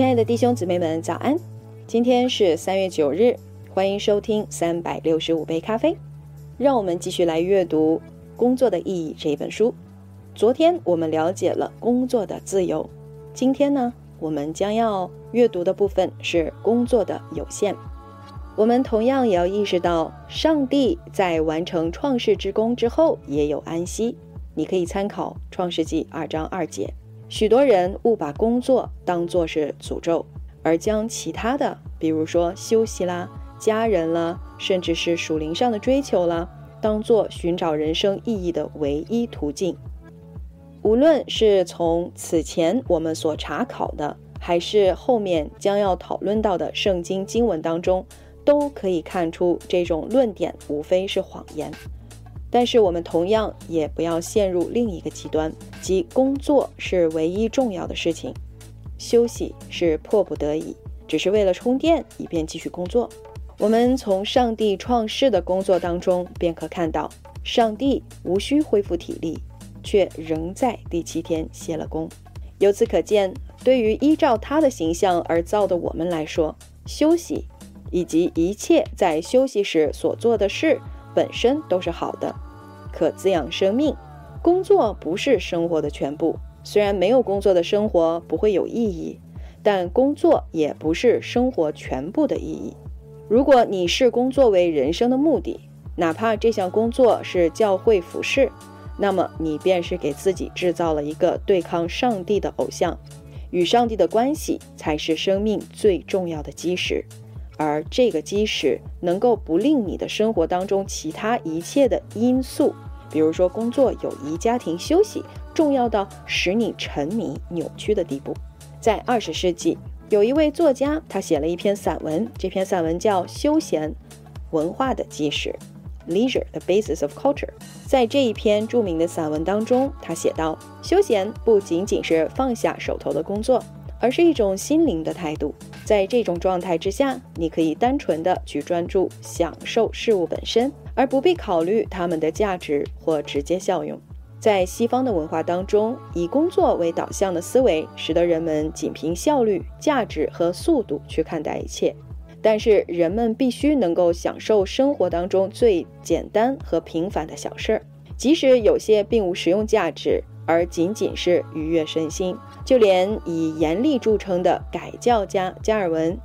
亲爱的弟兄姊妹们，早安！今天是三月九日，欢迎收听三百六十五杯咖啡。让我们继续来阅读《工作的意义》这一本书。昨天我们了解了工作的自由，今天呢，我们将要阅读的部分是工作的有限。我们同样也要意识到，上帝在完成创世之功之后也有安息。你可以参考《创世纪》二章二节。许多人误把工作当作是诅咒，而将其他的，比如说休息啦、家人啦，甚至是属灵上的追求啦，当作寻找人生意义的唯一途径。无论是从此前我们所查考的，还是后面将要讨论到的圣经经文当中，都可以看出这种论点无非是谎言。但是我们同样也不要陷入另一个极端，即工作是唯一重要的事情，休息是迫不得已，只是为了充电以便继续工作。我们从上帝创世的工作当中便可看到，上帝无需恢复体力，却仍在第七天歇了工。由此可见，对于依照他的形象而造的我们来说，休息以及一切在休息时所做的事。本身都是好的，可滋养生命。工作不是生活的全部，虽然没有工作的生活不会有意义，但工作也不是生活全部的意义。如果你视工作为人生的目的，哪怕这项工作是教会服饰，那么你便是给自己制造了一个对抗上帝的偶像。与上帝的关系才是生命最重要的基石。而这个基石能够不令你的生活当中其他一切的因素，比如说工作、友谊、家庭、休息，重要到使你沉迷、扭曲的地步。在二十世纪，有一位作家，他写了一篇散文，这篇散文叫《休闲文化的基石》（Leisure: The Basis of Culture）。在这一篇著名的散文当中，他写道：休闲不仅仅是放下手头的工作。而是一种心灵的态度，在这种状态之下，你可以单纯的去专注享受事物本身，而不必考虑它们的价值或直接效用。在西方的文化当中，以工作为导向的思维，使得人们仅凭效率、价值和速度去看待一切。但是，人们必须能够享受生活当中最简单和平凡的小事儿，即使有些并无实用价值。而仅仅是愉悦身心，就连以严厉著称的改教家加尔文，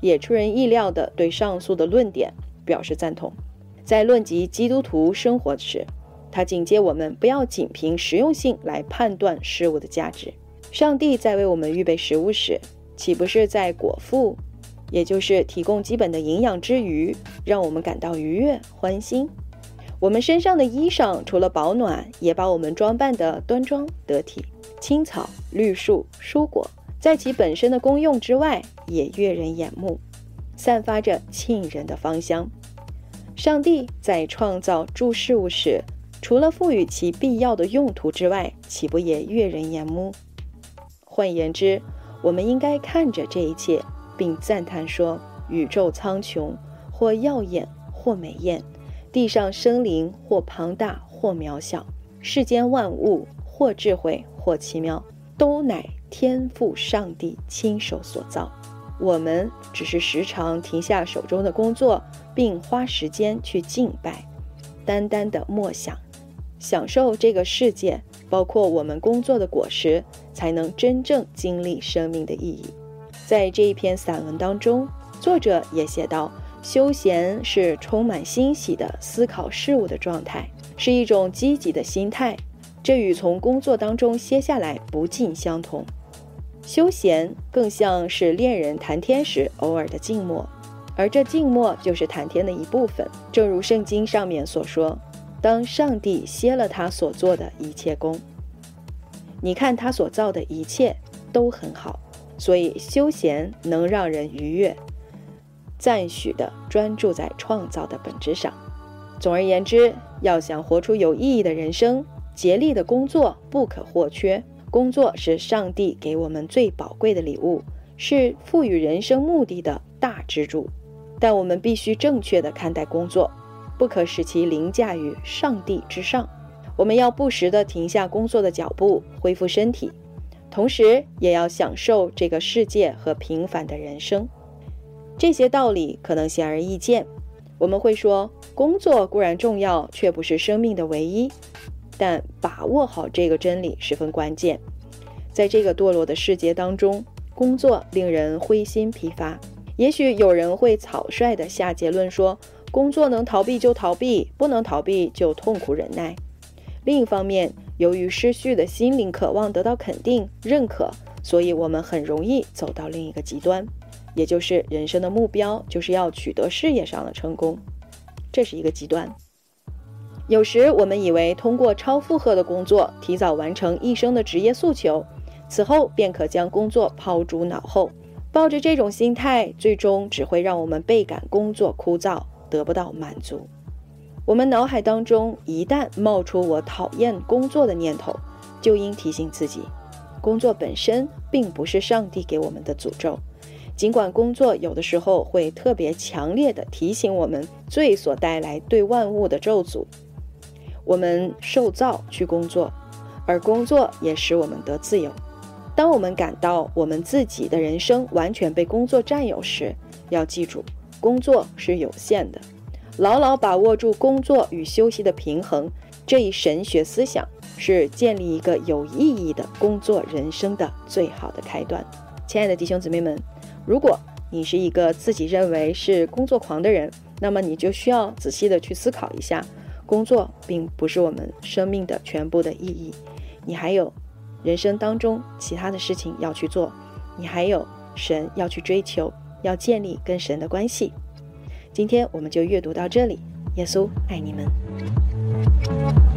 也出人意料地对上述的论点表示赞同。在论及基督徒生活时，他警戒我们不要仅凭实用性来判断事物的价值。上帝在为我们预备食物时，岂不是在果腹，也就是提供基本的营养之余，让我们感到愉悦欢心？我们身上的衣裳，除了保暖，也把我们装扮得端庄得体。青草、绿树、蔬果，在其本身的功用之外，也悦人眼目，散发着沁人的芳香。上帝在创造诸事物时，除了赋予其必要的用途之外，岂不也悦人眼目？换言之，我们应该看着这一切，并赞叹说：宇宙苍穹，或耀眼，或美艳。地上生灵或庞大或渺小，世间万物或智慧或奇妙，都乃天赋上帝亲手所造。我们只是时常停下手中的工作，并花时间去敬拜，单单的默想，享受这个世界，包括我们工作的果实，才能真正经历生命的意义。在这一篇散文当中，作者也写道。休闲是充满欣喜的思考事物的状态，是一种积极的心态。这与从工作当中歇下来不尽相同。休闲更像是恋人谈天时偶尔的静默，而这静默就是谈天的一部分。正如圣经上面所说：“当上帝歇了他所做的一切功，你看他所造的一切都很好，所以休闲能让人愉悦。”赞许的专注在创造的本质上。总而言之，要想活出有意义的人生，竭力的工作不可或缺。工作是上帝给我们最宝贵的礼物，是赋予人生目的的大支柱。但我们必须正确的看待工作，不可使其凌驾于上帝之上。我们要不时的停下工作的脚步，恢复身体。同时也要享受这个世界和平凡的人生。这些道理可能显而易见。我们会说，工作固然重要，却不是生命的唯一。但把握好这个真理十分关键。在这个堕落的世界当中，工作令人灰心疲乏。也许有人会草率地下结论说，工作能逃避就逃避，不能逃避就痛苦忍耐。另一方面，由于失去的心灵渴望得到肯定、认可，所以我们很容易走到另一个极端。也就是人生的目标就是要取得事业上的成功，这是一个极端。有时我们以为通过超负荷的工作提早完成一生的职业诉求，此后便可将工作抛诸脑后。抱着这种心态，最终只会让我们倍感工作枯燥，得不到满足。我们脑海当中一旦冒出“我讨厌工作”的念头，就应提醒自己，工作本身并不是上帝给我们的诅咒。尽管工作有的时候会特别强烈的提醒我们罪所带来对万物的咒诅，我们受造去工作，而工作也使我们得自由。当我们感到我们自己的人生完全被工作占有时，要记住，工作是有限的。牢牢把握住工作与休息的平衡，这一神学思想是建立一个有意义的工作人生的最好的开端。亲爱的弟兄姊妹们。如果你是一个自己认为是工作狂的人，那么你就需要仔细的去思考一下，工作并不是我们生命的全部的意义。你还有人生当中其他的事情要去做，你还有神要去追求，要建立跟神的关系。今天我们就阅读到这里，耶稣爱你们。